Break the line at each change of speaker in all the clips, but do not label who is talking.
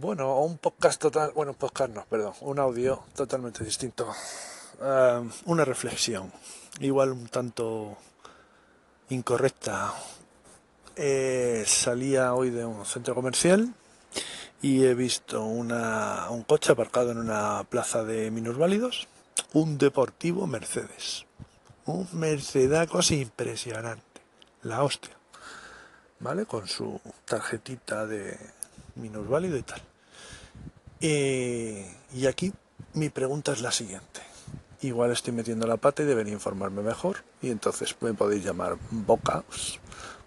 Bueno, un podcast total, bueno, un podcast no, perdón, un audio totalmente distinto. Eh, una reflexión, igual un tanto incorrecta. Eh, salía hoy de un centro comercial y he visto una, un coche aparcado en una plaza de minusválidos, un deportivo Mercedes, un Mercedaco impresionante, la hostia, ¿vale? Con su tarjetita de minusválido y tal. Y aquí mi pregunta es la siguiente. Igual estoy metiendo la pata y debería informarme mejor. Y entonces me podéis llamar boca,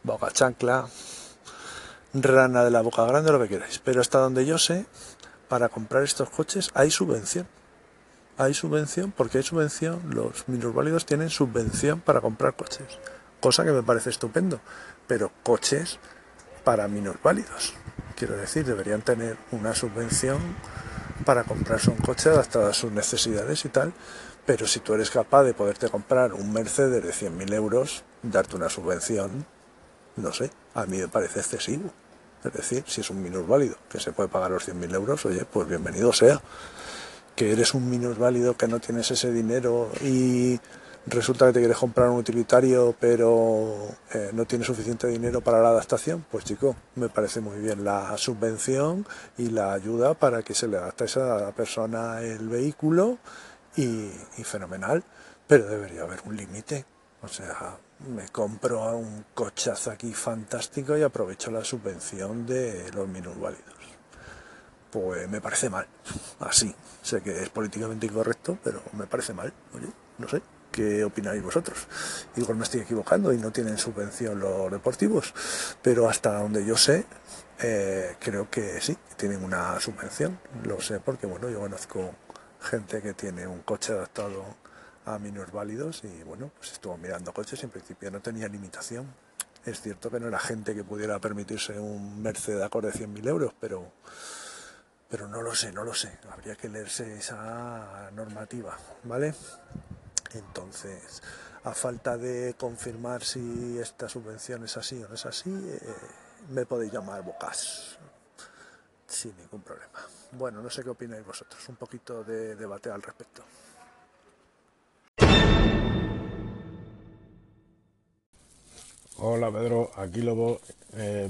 boca chancla, rana de la boca grande, lo que queráis. Pero hasta donde yo sé, para comprar estos coches hay subvención. Hay subvención, porque hay subvención, los minusválidos tienen subvención para comprar coches. Cosa que me parece estupendo. Pero coches para minusválidos. Quiero decir, deberían tener una subvención para comprarse un coche adaptado a sus necesidades y tal, pero si tú eres capaz de poderte comprar un Mercedes de 100.000 euros, darte una subvención, no sé, a mí me parece excesivo. Es decir, si es un minusválido que se puede pagar los 100.000 euros, oye, pues bienvenido sea. Que eres un minusválido que no tienes ese dinero y resulta que te quieres comprar un utilitario pero eh, no tienes suficiente dinero para la adaptación, pues chico, me parece muy bien la subvención y la ayuda para que se le adapte a esa persona el vehículo y, fenomenal, pero debería haber un límite. O sea, me compro un cochazo aquí fantástico y aprovecho la subvención de los minusválidos. Pues me parece mal, así. Sé que es políticamente incorrecto, pero me parece mal. Oye, no sé. ¿Qué opináis vosotros? Igual me estoy equivocando y no tienen subvención los deportivos, pero hasta donde yo sé, eh, creo que sí, tienen una subvención. Lo sé porque, bueno, yo conozco gente que tiene un coche adaptado a válidos y, bueno, pues estuvo mirando coches y en principio no tenía limitación. Es cierto que no era gente que pudiera permitirse un Mercedes de 100.000 euros, pero pero no lo sé, no lo sé. Habría que leerse esa normativa, ¿vale? Entonces, a falta de confirmar si esta subvención es así o no es así, eh, me podéis llamar Bocas, sin ningún problema. Bueno, no sé qué opináis vosotros, un poquito de debate al respecto.
Hola Pedro, aquí Lobo. Eh,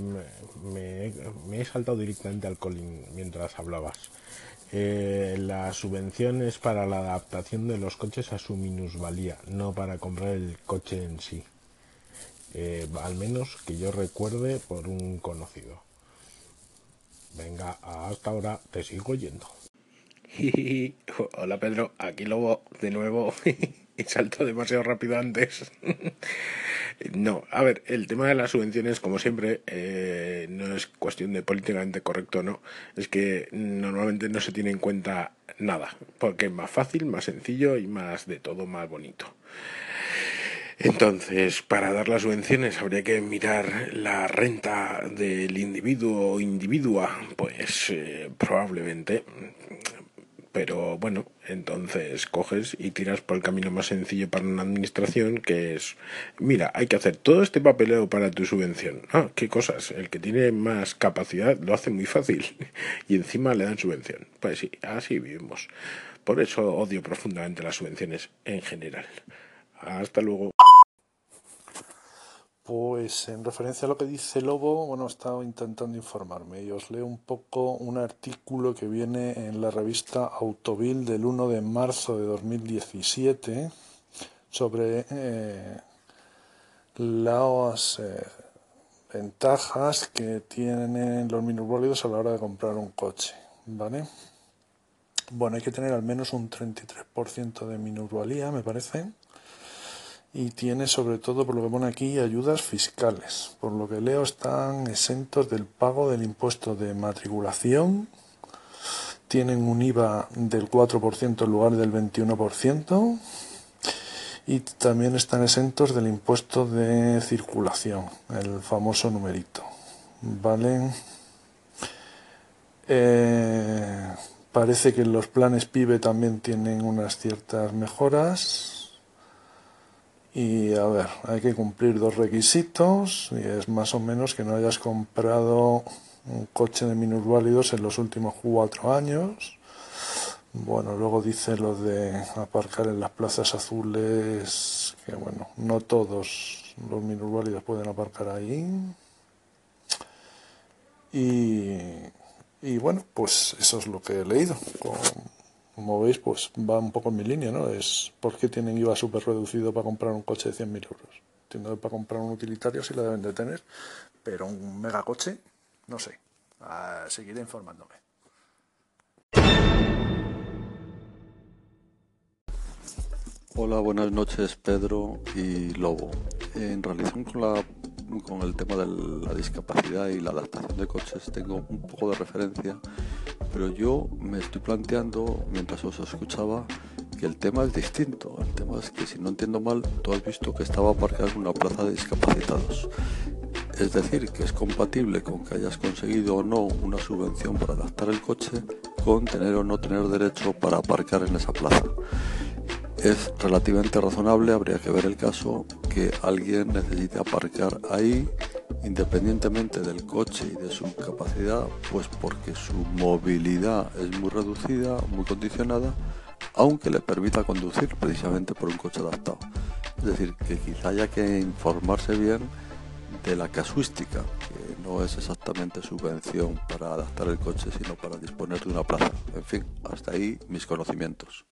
me, me, he saltado directamente al colín mientras hablabas. Eh, la subvención es para la adaptación de los coches a su minusvalía, no para comprar el coche en sí. Eh, al menos que yo recuerde por un conocido. Venga, hasta ahora te sigo yendo.
Hola Pedro, aquí Lobo de nuevo. y salto demasiado rápido antes. No, a ver, el tema de las subvenciones, como siempre, eh, no es cuestión de políticamente correcto no, es que normalmente no se tiene en cuenta nada, porque es más fácil, más sencillo y más de todo, más bonito. Entonces, para dar las subvenciones habría que mirar la renta del individuo o individua, pues eh, probablemente pero bueno, entonces coges y tiras por el camino más sencillo para una administración, que es, mira, hay que hacer todo este papeleo para tu subvención. Ah, qué cosas, el que tiene más capacidad lo hace muy fácil y encima le dan subvención. Pues sí, así vivimos. Por eso odio profundamente las subvenciones en general. Hasta luego.
Pues en referencia a lo que dice Lobo, bueno, he estado intentando informarme y os leo un poco un artículo que viene en la revista Autovil del 1 de marzo de 2017 sobre eh, las eh, ventajas que tienen los minusválidos a la hora de comprar un coche, ¿vale? Bueno, hay que tener al menos un 33% de minusvalía, me parece y tiene sobre todo, por lo que pone aquí, ayudas fiscales. Por lo que leo, están exentos del pago del impuesto de matriculación, tienen un IVA del 4% en lugar del 21% y también están exentos del impuesto de circulación, el famoso numerito. ¿Vale? Eh, parece que los planes PIBE también tienen unas ciertas mejoras y a ver, hay que cumplir dos requisitos y es más o menos que no hayas comprado un coche de minusválidos en los últimos cuatro años. Bueno, luego dice lo de aparcar en las plazas azules, que bueno, no todos los minusválidos pueden aparcar ahí. Y, y bueno, pues eso es lo que he leído. Como veis, pues va un poco en mi línea, ¿no? Es por qué tienen IVA súper reducido para comprar un coche de 100.000 euros. Entiendo que para comprar un utilitario sí lo deben de tener, pero un megacoche, no sé. Ah, seguiré informándome.
Hola, buenas noches Pedro y Lobo. En relación con, la, con el tema de la discapacidad y la adaptación de coches tengo un poco de referencia, pero yo me estoy planteando, mientras os escuchaba, que el tema es distinto. El tema es que si no entiendo mal, tú has visto que estaba aparcado en una plaza de discapacitados. Es decir, que es compatible con que hayas conseguido o no una subvención para adaptar el coche con tener o no tener derecho para aparcar en esa plaza. Es relativamente razonable, habría que ver el caso, que alguien necesite aparcar ahí independientemente del coche y de su capacidad, pues porque su movilidad es muy reducida, muy condicionada, aunque le permita conducir precisamente por un coche adaptado. Es decir, que quizá haya que informarse bien de la casuística, que no es exactamente subvención para adaptar el coche, sino para disponer de una plaza. En fin, hasta ahí mis conocimientos.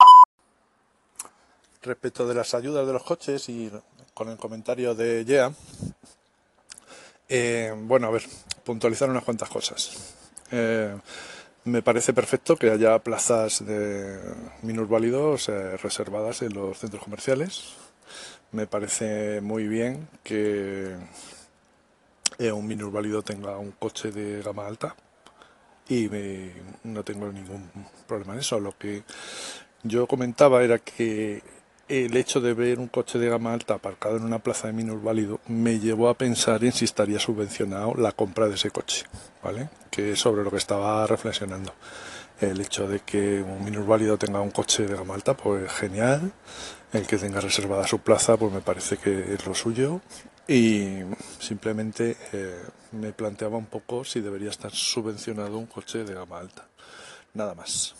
Respecto de las ayudas de los coches y con el comentario de Yea, eh, bueno, a ver, puntualizar unas cuantas cosas. Eh, me parece perfecto que haya plazas de minusválidos eh, reservadas en los centros comerciales. Me parece muy bien que eh, un minusválido tenga un coche de gama alta y no tengo ningún problema en eso. Lo que yo comentaba era que el hecho de ver un coche de gama alta aparcado en una plaza de minusválido me llevó a pensar en si estaría subvencionado la compra de ese coche, ¿vale? Que es sobre lo que estaba reflexionando. El hecho de que un minusválido tenga un coche de gama alta, pues genial. El que tenga reservada su plaza, pues me parece que es lo suyo y simplemente eh, me planteaba un poco si debería estar subvencionado un coche de gama alta. Nada más.